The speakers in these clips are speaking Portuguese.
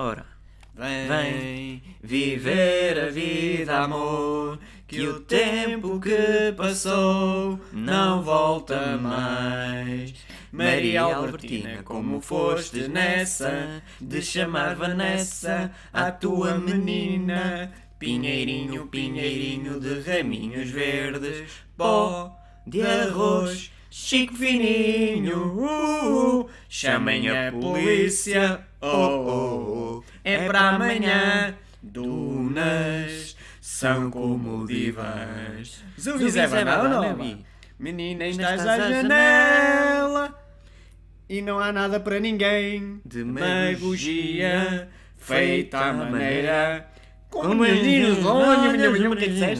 Ora, Vem viver a vida, amor, que o tempo que passou não volta mais. Maria Albertina, como foste nessa de chamar Vanessa a tua menina? Pinheirinho, pinheirinho de raminhos verdes, pó de arroz, chico fininho. Uh, uh, chamem a polícia, oh, oh, oh. É para amanhã, dunas são como divãs. Zuvis é banana, Menina, ainda estás à janela e não há nada para ninguém. De magogia feita à maneira. Com beijinhos, olha, minha mulher, o que é.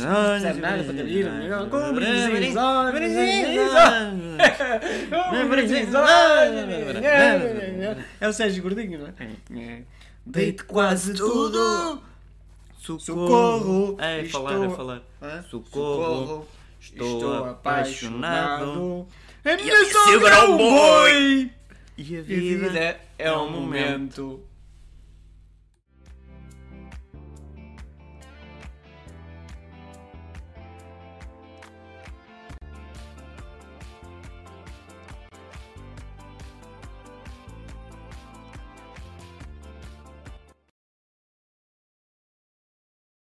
É o Sérgio Gordinho, não é? Deite quase tudo. Socorro. É, falar, é falar. Socorro. Estou, apaixonado. E minha sogra é um boi. E E a vida é um momento.